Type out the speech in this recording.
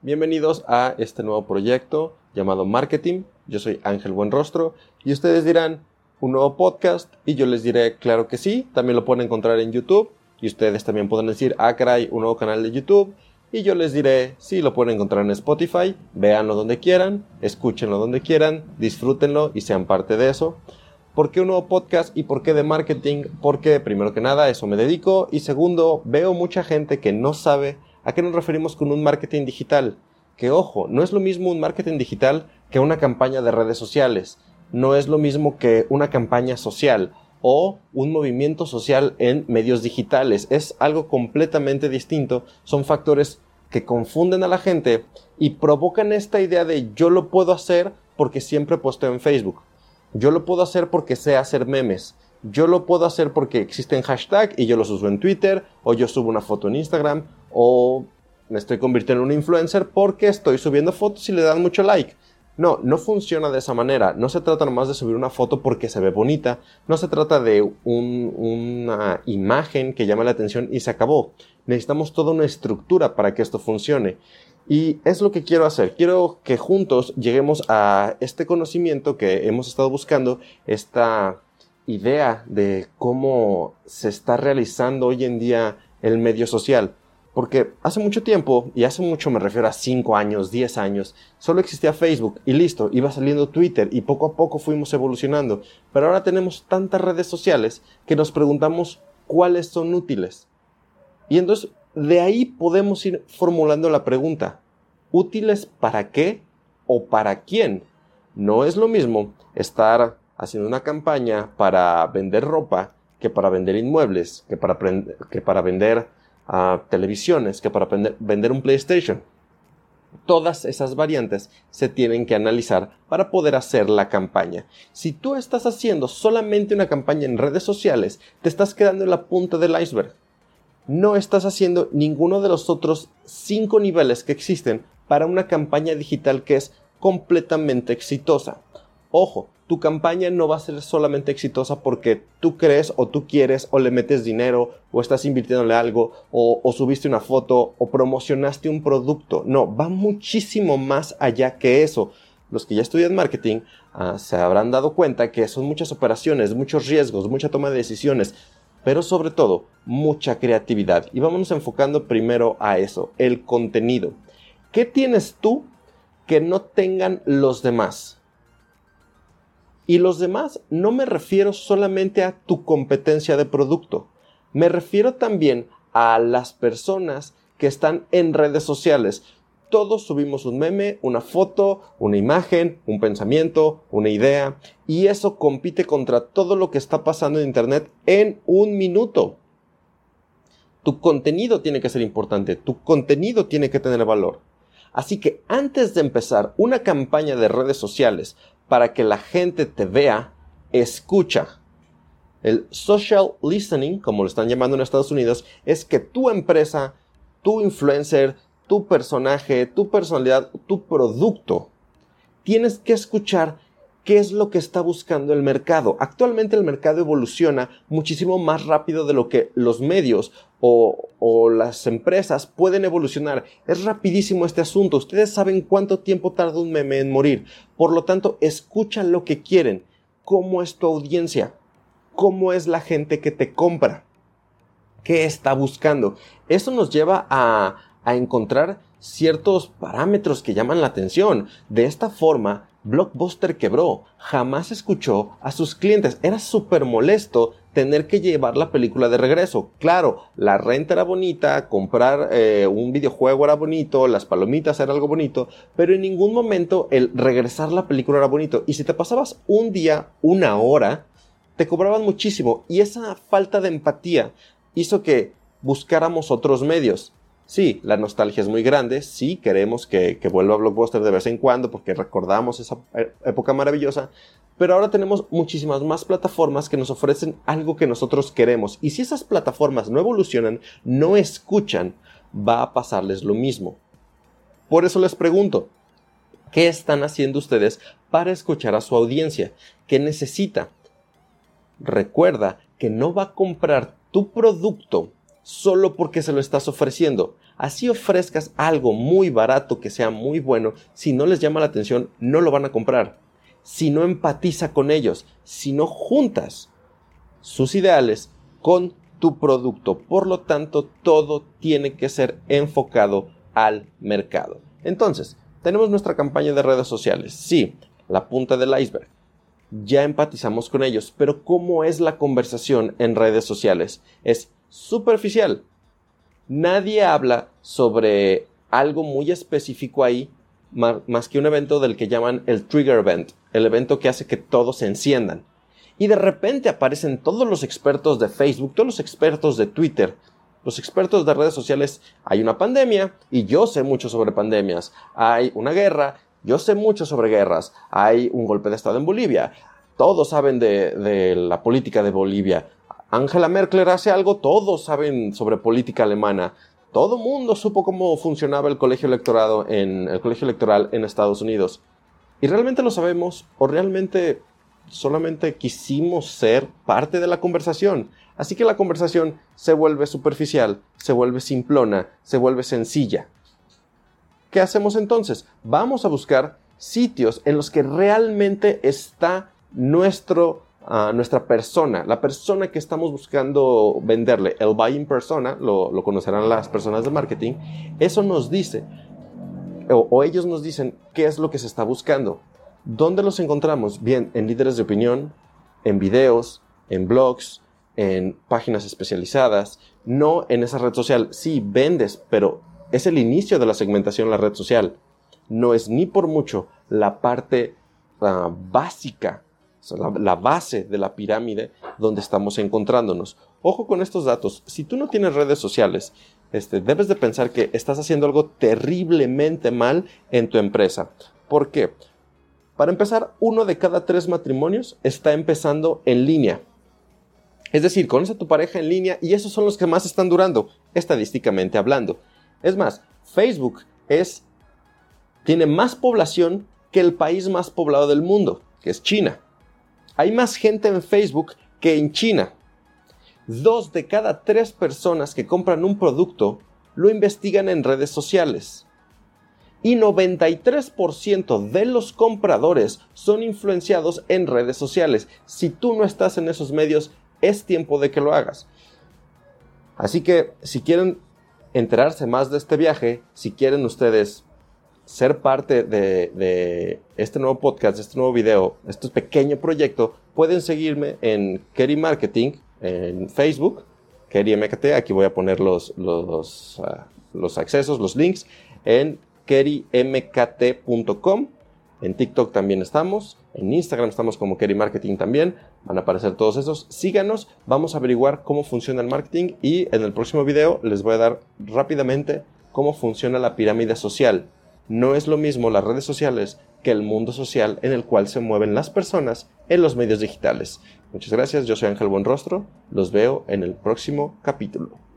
Bienvenidos a este nuevo proyecto llamado Marketing. Yo soy Ángel Buenrostro y ustedes dirán, ¿un nuevo podcast? Y yo les diré, claro que sí, también lo pueden encontrar en YouTube y ustedes también pueden decir, ah, caray, un nuevo canal de YouTube. Y yo les diré, sí, lo pueden encontrar en Spotify, véanlo donde quieran, escúchenlo donde quieran, disfrútenlo y sean parte de eso. ¿Por qué un nuevo podcast y por qué de marketing? Porque primero que nada eso me dedico y segundo veo mucha gente que no sabe a qué nos referimos con un marketing digital. Que ojo, no es lo mismo un marketing digital que una campaña de redes sociales. No es lo mismo que una campaña social o un movimiento social en medios digitales. Es algo completamente distinto. Son factores que confunden a la gente y provocan esta idea de yo lo puedo hacer porque siempre posteo en Facebook. Yo lo puedo hacer porque sé hacer memes. Yo lo puedo hacer porque existen hashtag y yo los uso en Twitter, o yo subo una foto en Instagram, o me estoy convirtiendo en un influencer porque estoy subiendo fotos y le dan mucho like. No, no funciona de esa manera. No se trata nomás de subir una foto porque se ve bonita. No se trata de una imagen que llame la atención y se acabó. Necesitamos toda una estructura para que esto funcione. Y es lo que quiero hacer. Quiero que juntos lleguemos a este conocimiento que hemos estado buscando, esta idea de cómo se está realizando hoy en día el medio social. Porque hace mucho tiempo, y hace mucho me refiero a 5 años, 10 años, solo existía Facebook y listo, iba saliendo Twitter y poco a poco fuimos evolucionando. Pero ahora tenemos tantas redes sociales que nos preguntamos cuáles son útiles. Y entonces de ahí podemos ir formulando la pregunta, ¿útiles para qué o para quién? No es lo mismo estar haciendo una campaña para vender ropa que para vender inmuebles, que para, que para vender televisiones, que para vender un PlayStation. Todas esas variantes se tienen que analizar para poder hacer la campaña. Si tú estás haciendo solamente una campaña en redes sociales, te estás quedando en la punta del iceberg no estás haciendo ninguno de los otros cinco niveles que existen para una campaña digital que es completamente exitosa. Ojo, tu campaña no va a ser solamente exitosa porque tú crees o tú quieres o le metes dinero o estás invirtiéndole algo o, subiste una foto o promocionaste un producto. No, va muchísimo más allá que eso. Los que ya estudian marketing ah, se habrán dado cuenta que son muchas operaciones, muchos riesgos, mucha toma de decisiones, pero sobre todo mucha creatividad. Y vámonos enfocando primero a eso, el contenido. ¿Qué tienes tú que no tengan los demás? Y los demás no me refiero solamente a tu competencia de producto, me refiero también a las personas que están en redes sociales, todos subimos un meme, una foto, una imagen, un pensamiento, una idea, y eso compite contra todo lo que está pasando en Internet en un minuto. Tu contenido tiene que ser importante, tu contenido tiene que tener valor. Así que antes de empezar una campaña de redes sociales para que la gente te vea, escucha. El social listening, como lo están llamando en Estados Unidos, es que tu empresa, tu influencer, tu personaje, tu personalidad, tu producto. Tienes que escuchar qué es lo que está buscando el mercado. Actualmente el mercado evoluciona muchísimo más rápido de lo que los medios o, o, las empresas pueden evolucionar. Es rapidísimo este asunto. Ustedes saben cuánto tiempo tarda un meme en morir. Por lo tanto, escucha lo que quieren. ¿Cómo es tu audiencia? ¿Cómo es la gente que te compra? ¿Qué está buscando? Eso nos lleva a a encontrar ciertos parámetros que llaman la atención. De esta forma, Blockbuster quebró, jamás escuchó a sus clientes. Era súper molesto tener que llevar la película de regreso. Claro, la renta era bonita, comprar eh, un videojuego era bonito, las palomitas era algo bonito, pero en ningún momento el regresar la película era bonito. Y si te pasabas un día, una hora, te cobraban muchísimo. Y esa falta de empatía hizo que buscáramos otros medios. Sí, la nostalgia es muy grande, sí, queremos que, vuelva a Blockbuster de vez en cuando porque recordamos esa e, época maravillosa, pero ahora tenemos muchísimas más plataformas que nos ofrecen algo que nosotros queremos. Y si esas plataformas no evolucionan, no escuchan, va a pasarles lo mismo. Por eso les pregunto, ¿qué están haciendo ustedes para escuchar a su audiencia? ¿Qué necesita? Recuerda que no va a comprar tu producto solo porque se lo estás ofreciendo. Así ofrezcas algo muy barato que sea muy bueno, si no les llama la atención, no lo van a comprar. Si no empatiza con ellos, si no juntas sus ideales con tu producto. Por lo tanto, todo tiene que ser enfocado al mercado. Entonces, tenemos nuestra campaña de redes sociales. Sí, la punta del iceberg. Ya empatizamos con ellos, pero ¿cómo es la conversación en redes sociales? Es superficial. Nadie habla sobre algo muy específico ahí, más que un evento del que llaman el trigger event, el evento que hace que todos se enciendan. Y de repente aparecen todos los expertos de Facebook, todos los expertos de Twitter, los expertos de redes sociales. Hay una pandemia y yo sé mucho sobre pandemias. Hay una guerra, yo sé mucho sobre guerras. Hay un golpe de Estado en Bolivia. Todos saben de, la política de Bolivia. Angela Merkel hace algo, todos saben sobre política alemana. Todo mundo supo cómo funcionaba el colegio electoral en Estados Unidos. ¿Y realmente lo sabemos o realmente solamente quisimos ser parte de la conversación. Así que la conversación se vuelve superficial, se vuelve simplona, se vuelve sencilla. ¿Qué hacemos entonces? Vamos a buscar sitios en los que realmente está nuestro, ah, nuestra persona, la persona que estamos buscando venderle, el buying persona, lo, conocerán las personas de marketing, eso nos dice, o ellos nos dicen qué es lo que se está buscando. ¿Dónde los encontramos? Bien, en líderes de opinión, en videos, en blogs, en páginas especializadas, no en esa red social. Sí, vendes, pero es el inicio de la segmentación en la red social. No es ni por mucho la parte ah, básica, la, base de la pirámide donde estamos encontrándonos. Ojo con estos datos. Si tú no tienes redes sociales, este, debes de pensar que estás haciendo algo terriblemente mal en tu empresa. ¿Por qué? Para empezar, uno de cada tres matrimonios está empezando en línea. Es decir, conoce a tu pareja en línea y esos son los que más están durando, estadísticamente hablando. Es más, Facebook es, tiene más población que el país más poblado del mundo, que es China. Hay más gente en Facebook que en China. Dos de cada tres personas que compran un producto lo investigan en redes sociales y 93% de los compradores son influenciados en redes sociales. Si tú no estás en esos medios, es tiempo de que lo hagas. Así que si quieren enterarse más de este viaje, si quieren ustedes ser parte de, este nuevo podcast, de este nuevo video, este pequeño proyecto, pueden seguirme en Kerry Marketing en Facebook, Kerry MKT, aquí voy a poner los, los, ah, los accesos, los links, en kerrymkt.com. En TikTok también estamos. En Instagram estamos como Kerry Marketing también. Van a aparecer todos esos. Síganos. Vamos a averiguar cómo funciona el marketing. Y en el próximo video les voy a dar rápidamente cómo funciona la pirámide social. No es lo mismo las redes sociales que el mundo social en el cual se mueven las personas en los medios digitales. Muchas gracias. Yo soy Ángel Buenrostro. Los veo en el próximo capítulo.